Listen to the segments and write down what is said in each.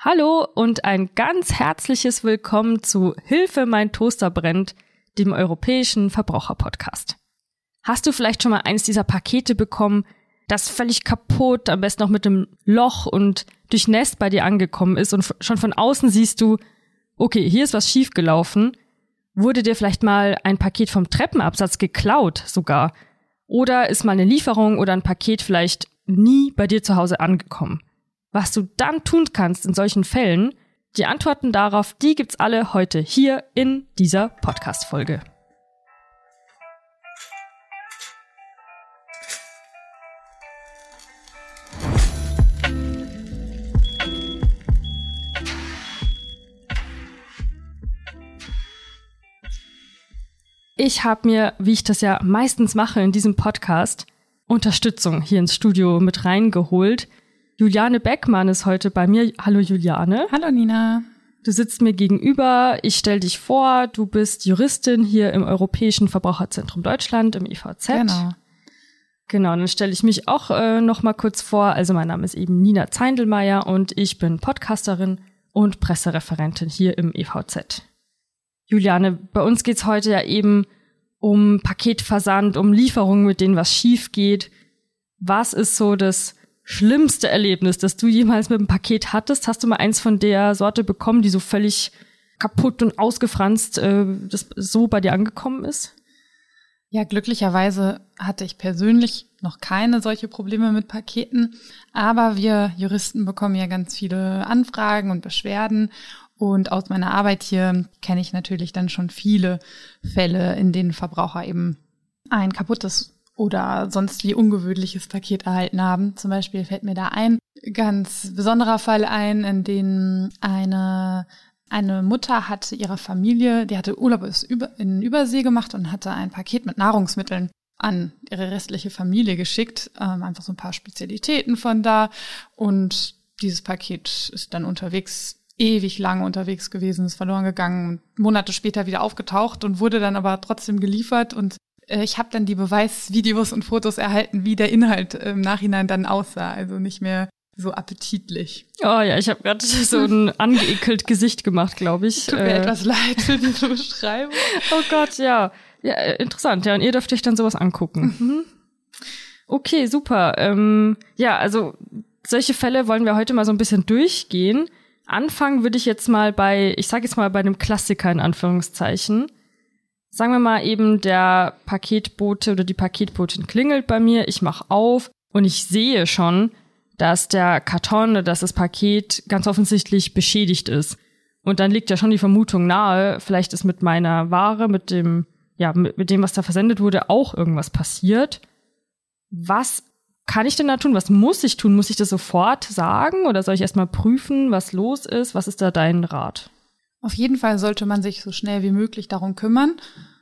Hallo und ein ganz herzliches Willkommen zu Hilfe, mein Toaster brennt, dem europäischen Verbraucherpodcast. Hast du vielleicht schon mal eines dieser Pakete bekommen, das völlig kaputt, am besten noch mit einem Loch und durchnässt bei dir angekommen ist und schon von außen siehst du, okay, hier ist was schiefgelaufen. Wurde dir vielleicht mal ein Paket vom Treppenabsatz geklaut sogar? Oder ist mal eine Lieferung oder ein Paket vielleicht nie bei dir zu Hause angekommen? Was du dann tun kannst in solchen Fällen, die Antworten darauf, die gibt's alle heute hier in dieser Podcast-Folge. Ich habe mir, wie ich das ja meistens mache in diesem Podcast, Unterstützung hier ins Studio mit reingeholt. Juliane Beckmann ist heute bei mir. Hallo Juliane. Hallo Nina. Du sitzt mir gegenüber. Ich stell dich vor. Du bist Juristin hier im Europäischen Verbraucherzentrum Deutschland im EVZ. Genau. Genau, dann stelle ich mich auch äh, noch mal kurz vor. Also mein Name ist eben Nina Zeindelmeier und ich bin Podcasterin und Pressereferentin hier im EVZ. Juliane, bei uns geht's heute ja eben um Paketversand, um Lieferungen, mit denen was schief geht. Was ist so das schlimmste Erlebnis, das du jemals mit einem Paket hattest? Hast du mal eins von der Sorte bekommen, die so völlig kaputt und ausgefranst äh, das so bei dir angekommen ist? Ja, glücklicherweise hatte ich persönlich noch keine solche Probleme mit Paketen, aber wir Juristen bekommen ja ganz viele Anfragen und Beschwerden und aus meiner Arbeit hier kenne ich natürlich dann schon viele Fälle, in denen Verbraucher eben ein kaputtes oder sonst wie ungewöhnliches Paket erhalten haben. Zum Beispiel fällt mir da ein ganz besonderer Fall ein, in dem eine eine Mutter hatte ihrer Familie, die hatte Urlaub in Übersee gemacht und hatte ein Paket mit Nahrungsmitteln an ihre restliche Familie geschickt, ähm, einfach so ein paar Spezialitäten von da. Und dieses Paket ist dann unterwegs ewig lang unterwegs gewesen, ist verloren gegangen Monate später wieder aufgetaucht und wurde dann aber trotzdem geliefert und ich habe dann die Beweisvideos und Fotos erhalten, wie der Inhalt im Nachhinein dann aussah, also nicht mehr so appetitlich. Oh ja, ich habe gerade so ein angeekelt Gesicht gemacht, glaube ich. Tut mir äh, etwas leid für diese Beschreibung. Oh Gott, ja. Ja, äh, interessant. Ja, und ihr dürft euch dann sowas angucken. Mhm. Okay, super. Ähm, ja, also solche Fälle wollen wir heute mal so ein bisschen durchgehen. Anfangen würde ich jetzt mal bei, ich sage jetzt mal bei einem Klassiker in Anführungszeichen. Sagen wir mal eben, der Paketbote oder die Paketbotin klingelt bei mir, ich mache auf und ich sehe schon, dass der Karton oder dass das Paket ganz offensichtlich beschädigt ist. Und dann liegt ja schon die Vermutung nahe, vielleicht ist mit meiner Ware, mit dem, ja, mit, mit dem, was da versendet wurde, auch irgendwas passiert. Was kann ich denn da tun? Was muss ich tun? Muss ich das sofort sagen oder soll ich erstmal prüfen, was los ist? Was ist da dein Rat? Auf jeden Fall sollte man sich so schnell wie möglich darum kümmern.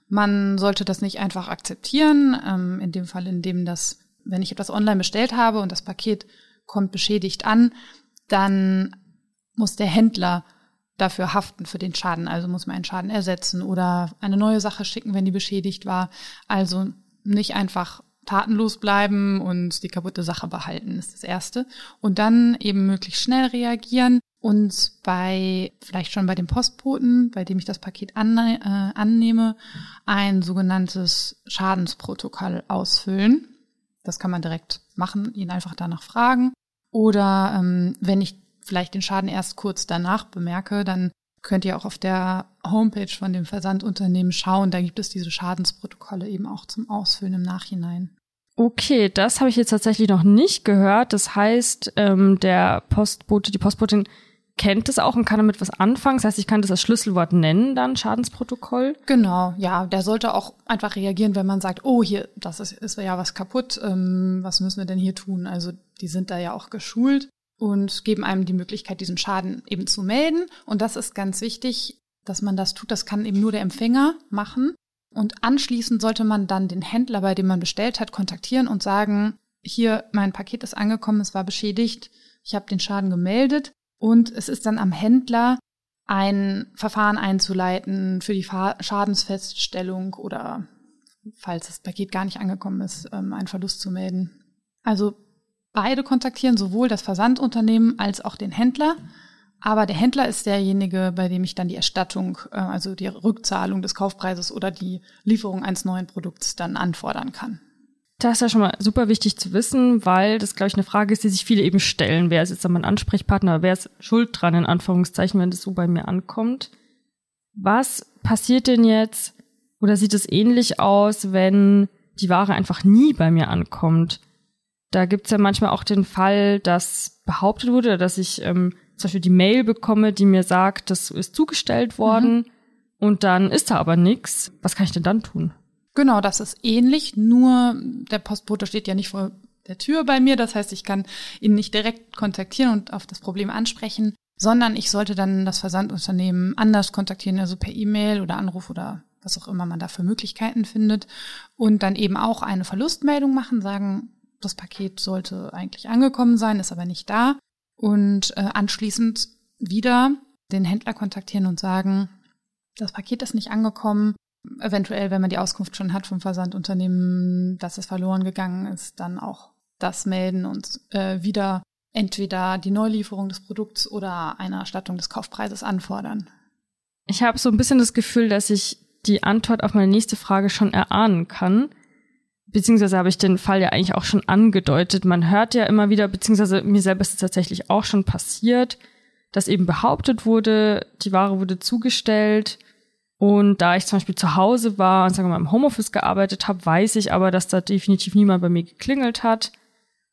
Man sollte das nicht einfach akzeptieren. Ähm, in dem Fall, in dem das, wenn ich etwas online bestellt habe und das Paket kommt beschädigt an, dann muss der Händler dafür haften für den Schaden. Also muss man einen Schaden ersetzen oder eine neue Sache schicken, wenn die beschädigt war. Also nicht einfach tatenlos bleiben und die kaputte Sache behalten, ist das Erste. Und dann eben möglichst schnell reagieren und bei, vielleicht schon bei dem Postboten, bei dem ich das Paket anne äh, annehme, ein sogenanntes Schadensprotokoll ausfüllen. Das kann man direkt machen, ihn einfach danach fragen. Oder ähm, wenn ich vielleicht den Schaden erst kurz danach bemerke, dann könnt ihr auch auf der Homepage von dem Versandunternehmen schauen. Da gibt es diese Schadensprotokolle eben auch zum Ausfüllen im Nachhinein. Okay, das habe ich jetzt tatsächlich noch nicht gehört. Das heißt, ähm, der Postbote, die Postbotin kennt es auch und kann damit was anfangen. Das heißt, ich kann das als Schlüsselwort nennen, dann Schadensprotokoll. Genau, ja, der sollte auch einfach reagieren, wenn man sagt, oh, hier, das ist, ist ja was kaputt, ähm, was müssen wir denn hier tun? Also die sind da ja auch geschult und geben einem die Möglichkeit, diesen Schaden eben zu melden. Und das ist ganz wichtig, dass man das tut. Das kann eben nur der Empfänger machen. Und anschließend sollte man dann den Händler, bei dem man bestellt hat, kontaktieren und sagen, hier, mein Paket ist angekommen, es war beschädigt, ich habe den Schaden gemeldet und es ist dann am Händler, ein Verfahren einzuleiten für die Schadensfeststellung oder, falls das Paket gar nicht angekommen ist, ähm, einen Verlust zu melden. Also beide kontaktieren, sowohl das Versandunternehmen als auch den Händler. Aber der Händler ist derjenige, bei dem ich dann die Erstattung, äh, also die Rückzahlung des Kaufpreises oder die Lieferung eines neuen Produkts dann anfordern kann. Das ist ja schon mal super wichtig zu wissen, weil das, glaube ich, eine Frage ist, die sich viele eben stellen. Wer ist jetzt mein Ansprechpartner? Wer ist schuld dran, in Anführungszeichen, wenn das so bei mir ankommt? Was passiert denn jetzt oder sieht es ähnlich aus, wenn die Ware einfach nie bei mir ankommt? Da gibt's ja manchmal auch den Fall, dass behauptet wurde, dass ich ähm, zum Beispiel die Mail bekomme, die mir sagt, das ist zugestellt worden mhm. und dann ist da aber nichts. Was kann ich denn dann tun? Genau, das ist ähnlich, nur der Postbote steht ja nicht vor der Tür bei mir. Das heißt, ich kann ihn nicht direkt kontaktieren und auf das Problem ansprechen, sondern ich sollte dann das Versandunternehmen anders kontaktieren, also per E-Mail oder Anruf oder was auch immer man da für Möglichkeiten findet und dann eben auch eine Verlustmeldung machen, sagen, das Paket sollte eigentlich angekommen sein, ist aber nicht da und äh, anschließend wieder den Händler kontaktieren und sagen, das Paket ist nicht angekommen, eventuell, wenn man die Auskunft schon hat vom Versandunternehmen, dass es verloren gegangen ist, dann auch das melden und äh, wieder entweder die Neulieferung des Produkts oder eine Erstattung des Kaufpreises anfordern. Ich habe so ein bisschen das Gefühl, dass ich die Antwort auf meine nächste Frage schon erahnen kann. Beziehungsweise habe ich den Fall ja eigentlich auch schon angedeutet. Man hört ja immer wieder, beziehungsweise mir selber ist es tatsächlich auch schon passiert, dass eben behauptet wurde, die Ware wurde zugestellt und da ich zum Beispiel zu Hause war und sagen wir mal im Homeoffice gearbeitet habe, weiß ich aber, dass da definitiv niemand bei mir geklingelt hat.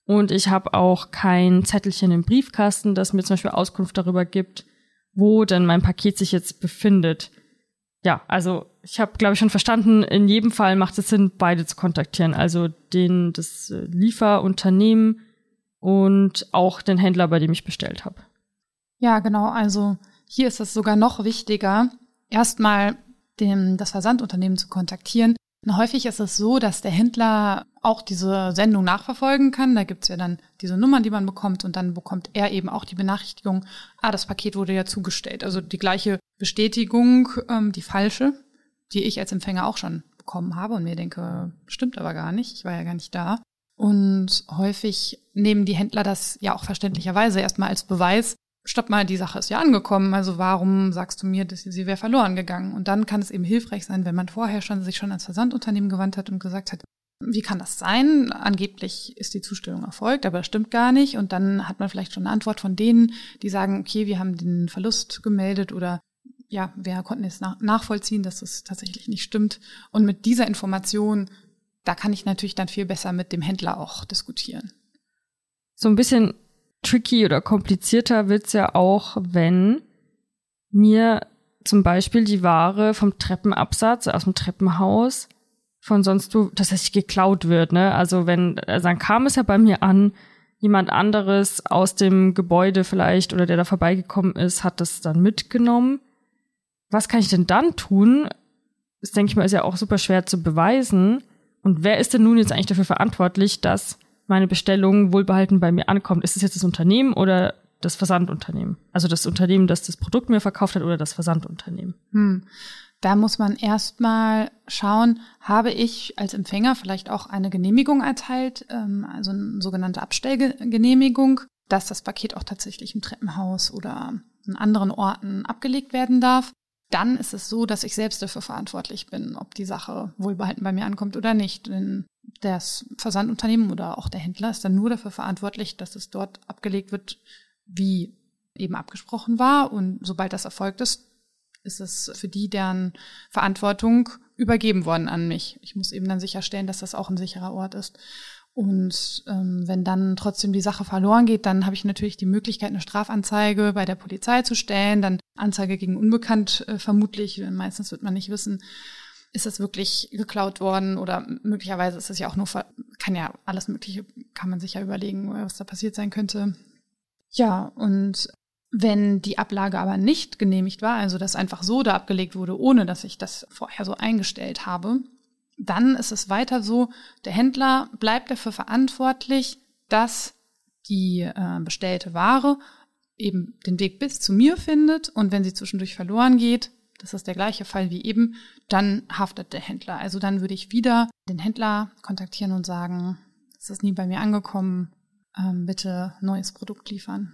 Und ich habe auch kein Zettelchen im Briefkasten, das mir zum Beispiel Auskunft darüber gibt, wo denn mein Paket sich jetzt befindet. Ja, also ich habe, glaube ich, schon verstanden, in jedem Fall macht es Sinn, beide zu kontaktieren. Also den, das äh, Lieferunternehmen und auch den Händler, bei dem ich bestellt habe. Ja, genau. Also hier ist es sogar noch wichtiger, erstmal dem, das Versandunternehmen zu kontaktieren. Und häufig ist es so, dass der Händler auch diese Sendung nachverfolgen kann. Da gibt's ja dann diese Nummern, die man bekommt und dann bekommt er eben auch die Benachrichtigung, ah, das Paket wurde ja zugestellt. Also die gleiche Bestätigung, ähm, die falsche, die ich als Empfänger auch schon bekommen habe und mir denke, stimmt aber gar nicht, ich war ja gar nicht da. Und häufig nehmen die Händler das ja auch verständlicherweise erstmal als Beweis, stopp mal, die Sache ist ja angekommen, also warum sagst du mir, dass sie wäre verloren gegangen? Und dann kann es eben hilfreich sein, wenn man vorher schon sich schon ans Versandunternehmen gewandt hat und gesagt hat, wie kann das sein? Angeblich ist die Zustellung erfolgt, aber das stimmt gar nicht. Und dann hat man vielleicht schon eine Antwort von denen, die sagen, okay, wir haben den Verlust gemeldet oder ja, wir konnten jetzt nachvollziehen, dass das tatsächlich nicht stimmt. Und mit dieser Information, da kann ich natürlich dann viel besser mit dem Händler auch diskutieren. So ein bisschen tricky oder komplizierter wird's ja auch, wenn mir zum Beispiel die Ware vom Treppenabsatz aus dem Treppenhaus von sonst wo tatsächlich geklaut wird. Ne? Also wenn, also dann kam es ja bei mir an, jemand anderes aus dem Gebäude vielleicht oder der da vorbeigekommen ist, hat das dann mitgenommen. Was kann ich denn dann tun? Das denke ich mal, ist ja auch super schwer zu beweisen. Und wer ist denn nun jetzt eigentlich dafür verantwortlich, dass meine Bestellung wohlbehalten bei mir ankommt. Ist es jetzt das Unternehmen oder das Versandunternehmen? Also das Unternehmen, das das Produkt mir verkauft hat oder das Versandunternehmen? Hm. Da muss man erstmal schauen, habe ich als Empfänger vielleicht auch eine Genehmigung erteilt, ähm, also eine sogenannte Abstellgenehmigung, dass das Paket auch tatsächlich im Treppenhaus oder an anderen Orten abgelegt werden darf dann ist es so, dass ich selbst dafür verantwortlich bin, ob die Sache wohlbehalten bei mir ankommt oder nicht. Denn das Versandunternehmen oder auch der Händler ist dann nur dafür verantwortlich, dass es dort abgelegt wird, wie eben abgesprochen war. Und sobald das erfolgt ist, ist es für die deren Verantwortung übergeben worden an mich. Ich muss eben dann sicherstellen, dass das auch ein sicherer Ort ist. Und ähm, wenn dann trotzdem die Sache verloren geht, dann habe ich natürlich die Möglichkeit, eine Strafanzeige bei der Polizei zu stellen, dann Anzeige gegen Unbekannt äh, vermutlich. Meistens wird man nicht wissen, ist das wirklich geklaut worden oder möglicherweise ist es ja auch nur, kann ja alles Mögliche, kann man sich ja überlegen, was da passiert sein könnte. Ja, und wenn die Ablage aber nicht genehmigt war, also dass einfach so da abgelegt wurde, ohne dass ich das vorher so eingestellt habe, dann ist es weiter so, der Händler bleibt dafür verantwortlich, dass die äh, bestellte Ware eben den Weg bis zu mir findet und wenn sie zwischendurch verloren geht, das ist der gleiche Fall wie eben, dann haftet der Händler. Also dann würde ich wieder den Händler kontaktieren und sagen, es ist nie bei mir angekommen, ähm, bitte neues Produkt liefern.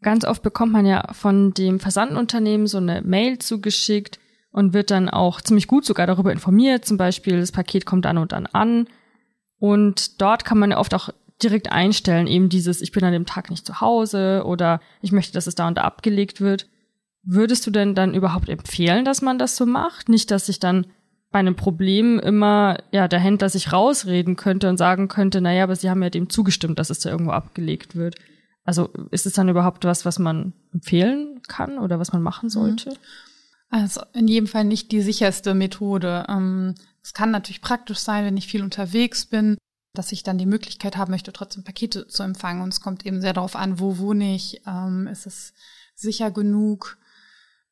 Ganz oft bekommt man ja von dem Versandunternehmen so eine Mail zugeschickt und wird dann auch ziemlich gut sogar darüber informiert. Zum Beispiel, das Paket kommt dann und dann an. Und dort kann man ja oft auch direkt einstellen, eben dieses, ich bin an dem Tag nicht zu Hause oder ich möchte, dass es da und da abgelegt wird. Würdest du denn dann überhaupt empfehlen, dass man das so macht? Nicht, dass sich dann bei einem Problem immer, ja, der Händler sich rausreden könnte und sagen könnte, naja, aber sie haben ja dem zugestimmt, dass es da irgendwo abgelegt wird. Also ist es dann überhaupt was, was man empfehlen kann oder was man machen mhm. sollte? Also in jedem Fall nicht die sicherste Methode. Ähm, es kann natürlich praktisch sein, wenn ich viel unterwegs bin, dass ich dann die Möglichkeit haben möchte, trotzdem Pakete zu empfangen. Und es kommt eben sehr darauf an, wo wohne ich, ähm, ist es sicher genug.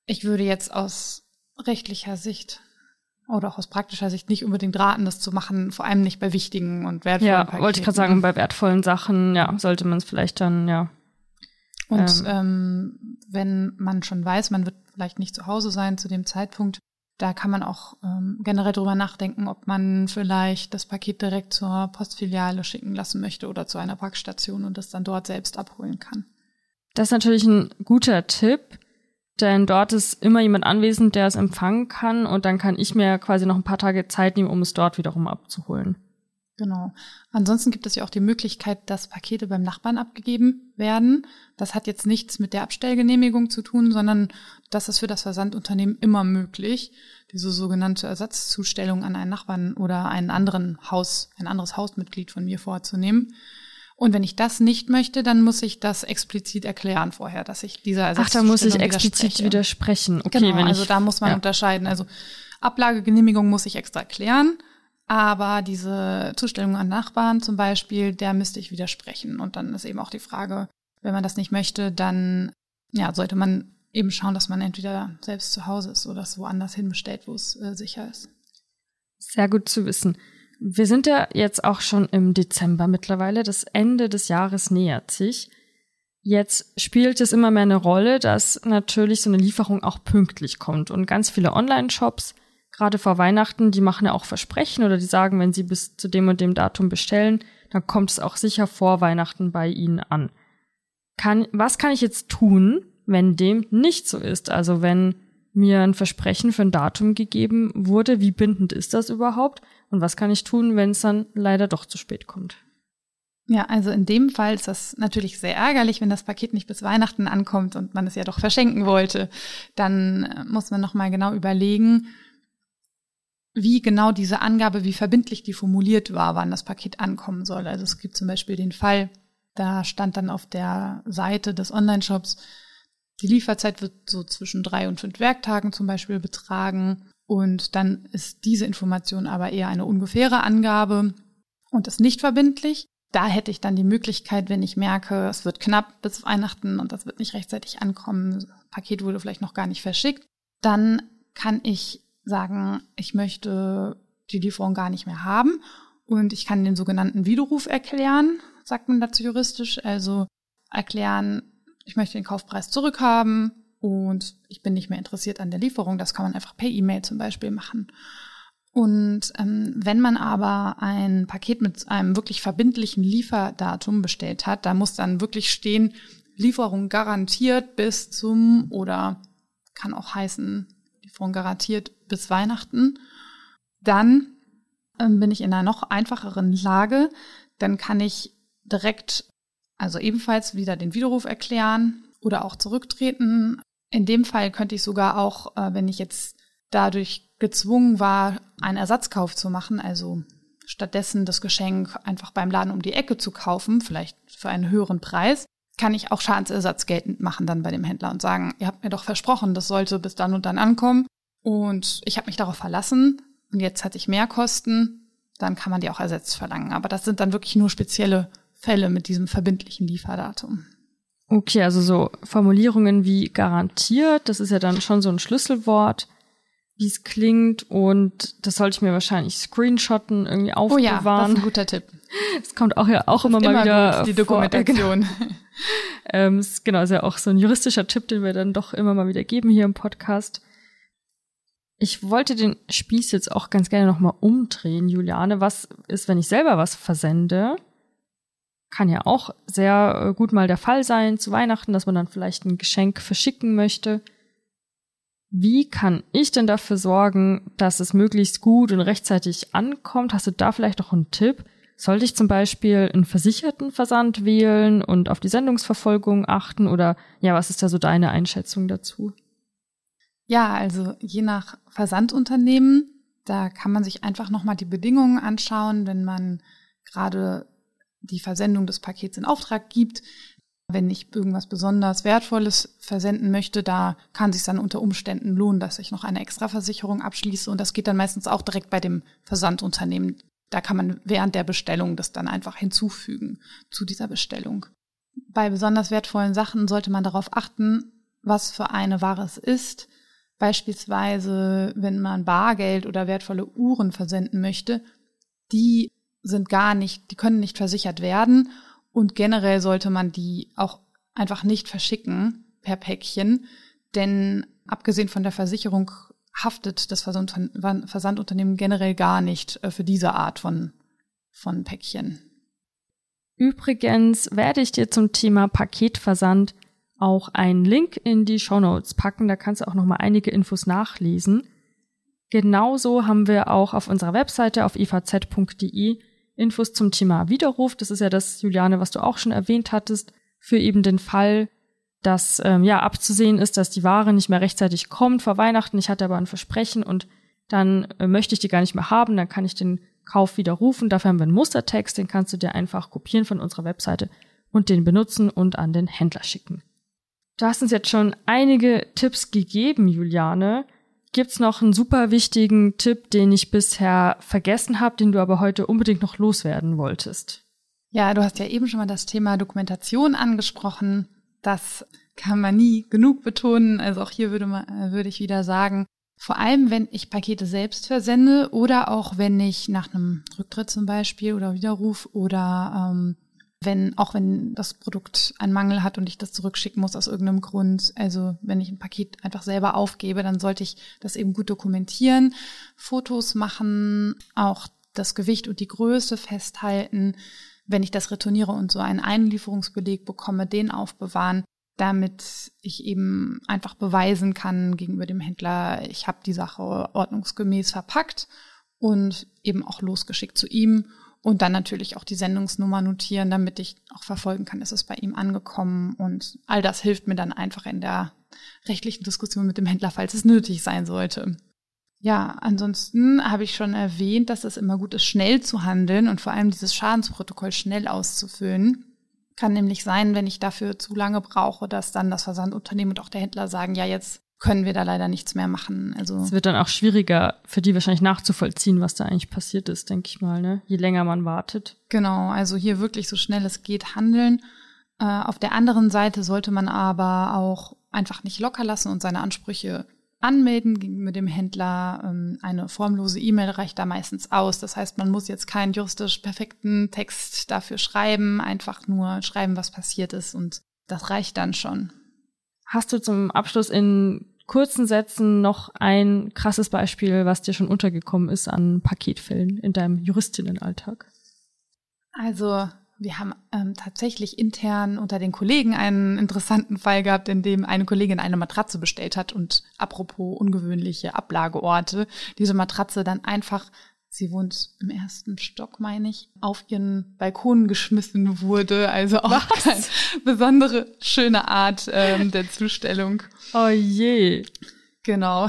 Ich würde jetzt aus rechtlicher Sicht oder auch aus praktischer Sicht nicht unbedingt raten, das zu machen, vor allem nicht bei wichtigen und wertvollen Ja, Paketen. wollte ich gerade sagen, bei wertvollen Sachen, ja, sollte man es vielleicht dann, ja. Und ähm, ähm, wenn man schon weiß, man wird vielleicht nicht zu Hause sein zu dem Zeitpunkt, da kann man auch ähm, generell drüber nachdenken, ob man vielleicht das Paket direkt zur Postfiliale schicken lassen möchte oder zu einer Packstation und das dann dort selbst abholen kann. Das ist natürlich ein guter Tipp denn dort ist immer jemand anwesend, der es empfangen kann und dann kann ich mir quasi noch ein paar Tage Zeit nehmen, um es dort wiederum abzuholen. Genau. Ansonsten gibt es ja auch die Möglichkeit, dass Pakete beim Nachbarn abgegeben werden. Das hat jetzt nichts mit der Abstellgenehmigung zu tun, sondern das ist für das Versandunternehmen immer möglich, diese sogenannte Ersatzzustellung an einen Nachbarn oder einen anderen Haus, ein anderes Hausmitglied von mir vorzunehmen. Und wenn ich das nicht möchte, dann muss ich das explizit erklären vorher, dass ich dieser Ach, da muss ich explizit widersprechen. Okay, genau, wenn also da muss man ja. unterscheiden. Also Ablagegenehmigung muss ich extra erklären, aber diese Zustellung an Nachbarn zum Beispiel, der müsste ich widersprechen. Und dann ist eben auch die Frage, wenn man das nicht möchte, dann ja, sollte man eben schauen, dass man entweder selbst zu Hause ist oder es woanders hinbestellt, wo es äh, sicher ist. Sehr gut zu wissen. Wir sind ja jetzt auch schon im Dezember mittlerweile. Das Ende des Jahres nähert sich. Jetzt spielt es immer mehr eine Rolle, dass natürlich so eine Lieferung auch pünktlich kommt. Und ganz viele Online-Shops, gerade vor Weihnachten, die machen ja auch Versprechen oder die sagen, wenn sie bis zu dem und dem Datum bestellen, dann kommt es auch sicher vor Weihnachten bei ihnen an. Kann, was kann ich jetzt tun, wenn dem nicht so ist? Also wenn mir ein Versprechen für ein Datum gegeben wurde, wie bindend ist das überhaupt? Und was kann ich tun, wenn es dann leider doch zu spät kommt? Ja, also in dem Fall ist das natürlich sehr ärgerlich, wenn das Paket nicht bis Weihnachten ankommt und man es ja doch verschenken wollte. Dann äh, muss man nochmal genau überlegen, wie genau diese Angabe, wie verbindlich die formuliert war, wann das Paket ankommen soll. Also es gibt zum Beispiel den Fall, da stand dann auf der Seite des Online-Shops, die Lieferzeit wird so zwischen drei und fünf Werktagen zum Beispiel betragen. Und dann ist diese Information aber eher eine ungefähre Angabe und ist nicht verbindlich. Da hätte ich dann die Möglichkeit, wenn ich merke, es wird knapp bis Weihnachten und das wird nicht rechtzeitig ankommen, das Paket wurde vielleicht noch gar nicht verschickt, dann kann ich sagen, ich möchte die Lieferung gar nicht mehr haben und ich kann den sogenannten Widerruf erklären, sagt man dazu juristisch, also erklären, ich möchte den Kaufpreis zurückhaben und ich bin nicht mehr interessiert an der Lieferung. Das kann man einfach per E-Mail zum Beispiel machen. Und ähm, wenn man aber ein Paket mit einem wirklich verbindlichen Lieferdatum bestellt hat, da muss dann wirklich stehen, Lieferung garantiert bis zum oder kann auch heißen, Lieferung garantiert bis Weihnachten, dann ähm, bin ich in einer noch einfacheren Lage. Dann kann ich direkt, also ebenfalls wieder den Widerruf erklären oder auch zurücktreten, in dem Fall könnte ich sogar auch, äh, wenn ich jetzt dadurch gezwungen war, einen Ersatzkauf zu machen, also stattdessen das Geschenk einfach beim Laden um die Ecke zu kaufen, vielleicht für einen höheren Preis, kann ich auch Schadensersatz geltend machen dann bei dem Händler und sagen, ihr habt mir doch versprochen, das sollte bis dann und dann ankommen und ich habe mich darauf verlassen und jetzt hatte ich mehr Kosten, dann kann man die auch ersetzt verlangen. Aber das sind dann wirklich nur spezielle Fälle mit diesem verbindlichen Lieferdatum. Okay, also so Formulierungen wie garantiert, das ist ja dann schon so ein Schlüsselwort, wie es klingt und das sollte ich mir wahrscheinlich screenshotten, irgendwie aufbewahren. Oh ja, das ist ein guter Tipp. Das kommt auch ja auch immer, immer mal wieder gut, die Dokumentation. Vor, genau. ähm, genau, ist ja auch so ein juristischer Tipp, den wir dann doch immer mal wieder geben hier im Podcast. Ich wollte den Spieß jetzt auch ganz gerne nochmal umdrehen, Juliane. Was ist, wenn ich selber was versende? Kann ja auch sehr äh, gut mal der Fall sein zu Weihnachten, dass man dann vielleicht ein Geschenk verschicken möchte. Wie kann ich denn dafür sorgen, dass es möglichst gut und rechtzeitig ankommt? Hast du da vielleicht noch einen Tipp? Sollte ich zum Beispiel einen versicherten Versand wählen und auf die Sendungsverfolgung achten? Oder ja, was ist da so deine Einschätzung dazu? Ja, also je nach Versandunternehmen, da kann man sich einfach nochmal die Bedingungen anschauen, wenn man gerade die Versendung des Pakets in Auftrag gibt. Wenn ich irgendwas besonders Wertvolles versenden möchte, da kann sich dann unter Umständen lohnen, dass ich noch eine Extraversicherung abschließe. Und das geht dann meistens auch direkt bei dem Versandunternehmen. Da kann man während der Bestellung das dann einfach hinzufügen zu dieser Bestellung. Bei besonders wertvollen Sachen sollte man darauf achten, was für eine Ware es ist. Beispielsweise, wenn man Bargeld oder wertvolle Uhren versenden möchte, die sind gar nicht, die können nicht versichert werden und generell sollte man die auch einfach nicht verschicken per Päckchen, denn abgesehen von der Versicherung haftet das Versandunternehmen generell gar nicht äh, für diese Art von, von Päckchen. Übrigens werde ich dir zum Thema Paketversand auch einen Link in die Show Notes packen. Da kannst du auch noch mal einige Infos nachlesen. Genauso haben wir auch auf unserer Webseite auf ivz.de Infos zum Thema Widerruf. Das ist ja das, Juliane, was du auch schon erwähnt hattest, für eben den Fall, dass ähm, ja abzusehen ist, dass die Ware nicht mehr rechtzeitig kommt vor Weihnachten. Ich hatte aber ein Versprechen und dann äh, möchte ich die gar nicht mehr haben. Dann kann ich den Kauf widerrufen. Dafür haben wir einen Mustertext, den kannst du dir einfach kopieren von unserer Webseite und den benutzen und an den Händler schicken. Du hast uns jetzt schon einige Tipps gegeben, Juliane. Gibt's noch einen super wichtigen Tipp, den ich bisher vergessen habe, den du aber heute unbedingt noch loswerden wolltest? Ja, du hast ja eben schon mal das Thema Dokumentation angesprochen. Das kann man nie genug betonen. Also auch hier würde, man, äh, würde ich wieder sagen, vor allem wenn ich Pakete selbst versende oder auch wenn ich nach einem Rücktritt zum Beispiel oder Widerruf oder ähm, wenn, auch wenn das Produkt einen Mangel hat und ich das zurückschicken muss aus irgendeinem Grund. Also wenn ich ein Paket einfach selber aufgebe, dann sollte ich das eben gut dokumentieren, Fotos machen, auch das Gewicht und die Größe festhalten. Wenn ich das retourniere und so einen Einlieferungsbeleg bekomme, den aufbewahren, damit ich eben einfach beweisen kann gegenüber dem Händler, ich habe die Sache ordnungsgemäß verpackt und eben auch losgeschickt zu ihm und dann natürlich auch die Sendungsnummer notieren, damit ich auch verfolgen kann, ist es bei ihm angekommen. Und all das hilft mir dann einfach in der rechtlichen Diskussion mit dem Händler, falls es nötig sein sollte. Ja, ansonsten habe ich schon erwähnt, dass es immer gut ist, schnell zu handeln und vor allem dieses Schadensprotokoll schnell auszufüllen. Kann nämlich sein, wenn ich dafür zu lange brauche, dass dann das Versandunternehmen und auch der Händler sagen, ja, jetzt können wir da leider nichts mehr machen. Also es wird dann auch schwieriger für die wahrscheinlich nachzuvollziehen, was da eigentlich passiert ist, denke ich mal, ne? Je länger man wartet. Genau, also hier wirklich so schnell es geht handeln. Äh, auf der anderen Seite sollte man aber auch einfach nicht locker lassen und seine Ansprüche anmelden gegenüber dem Händler. Ähm, eine formlose E-Mail reicht da meistens aus. Das heißt, man muss jetzt keinen juristisch perfekten Text dafür schreiben, einfach nur schreiben, was passiert ist und das reicht dann schon. Hast du zum Abschluss in kurzen Sätzen noch ein krasses Beispiel, was dir schon untergekommen ist an Paketfällen in deinem Juristinnenalltag? Also wir haben ähm, tatsächlich intern unter den Kollegen einen interessanten Fall gehabt, in dem eine Kollegin eine Matratze bestellt hat und apropos ungewöhnliche Ablageorte, diese Matratze dann einfach sie wohnt im ersten Stock, meine ich, auf ihren Balkon geschmissen wurde. Also auch Was? keine besondere schöne Art ähm, der Zustellung. Oh je. Genau.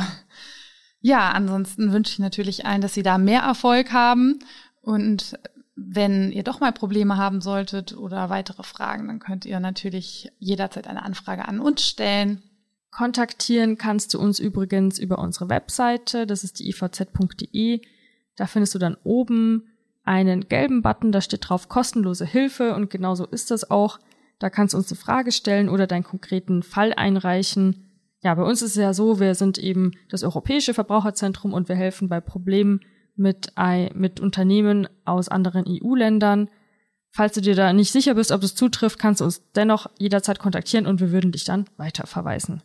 Ja, ansonsten wünsche ich natürlich allen, dass sie da mehr Erfolg haben. Und wenn ihr doch mal Probleme haben solltet oder weitere Fragen, dann könnt ihr natürlich jederzeit eine Anfrage an uns stellen. Kontaktieren kannst du uns übrigens über unsere Webseite, das ist die ivz.de. Da findest du dann oben einen gelben Button, da steht drauf kostenlose Hilfe und genauso ist das auch. Da kannst du uns eine Frage stellen oder deinen konkreten Fall einreichen. Ja, bei uns ist es ja so, wir sind eben das Europäische Verbraucherzentrum und wir helfen bei Problemen mit, mit Unternehmen aus anderen EU-Ländern. Falls du dir da nicht sicher bist, ob es zutrifft, kannst du uns dennoch jederzeit kontaktieren und wir würden dich dann weiterverweisen.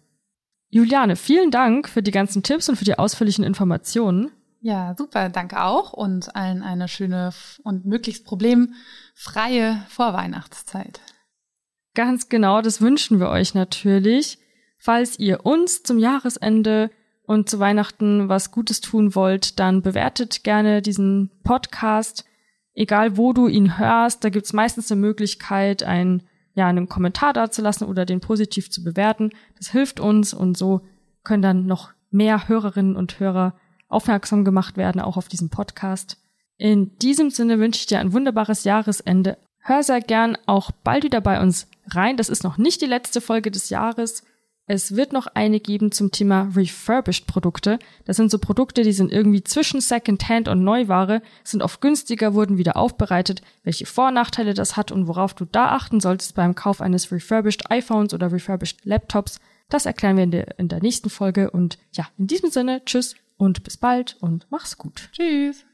Juliane, vielen Dank für die ganzen Tipps und für die ausführlichen Informationen. Ja, super, danke auch und allen eine schöne und möglichst problemfreie Vorweihnachtszeit. Ganz genau, das wünschen wir euch natürlich. Falls ihr uns zum Jahresende und zu Weihnachten was Gutes tun wollt, dann bewertet gerne diesen Podcast. Egal wo du ihn hörst, da gibt's meistens eine Möglichkeit, ein, ja, einen Kommentar dazulassen oder den positiv zu bewerten. Das hilft uns und so können dann noch mehr Hörerinnen und Hörer aufmerksam gemacht werden, auch auf diesen Podcast. In diesem Sinne wünsche ich dir ein wunderbares Jahresende. Hör sehr gern auch bald wieder bei uns rein. Das ist noch nicht die letzte Folge des Jahres. Es wird noch eine geben zum Thema refurbished Produkte. Das sind so Produkte, die sind irgendwie zwischen Secondhand und Neuware, sind oft günstiger, wurden wieder aufbereitet, welche Vor- und Nachteile das hat und worauf du da achten solltest beim Kauf eines refurbished iPhones oder refurbished Laptops. Das erklären wir in der, in der nächsten Folge und ja, in diesem Sinne, tschüss und bis bald und mach's gut. Tschüss.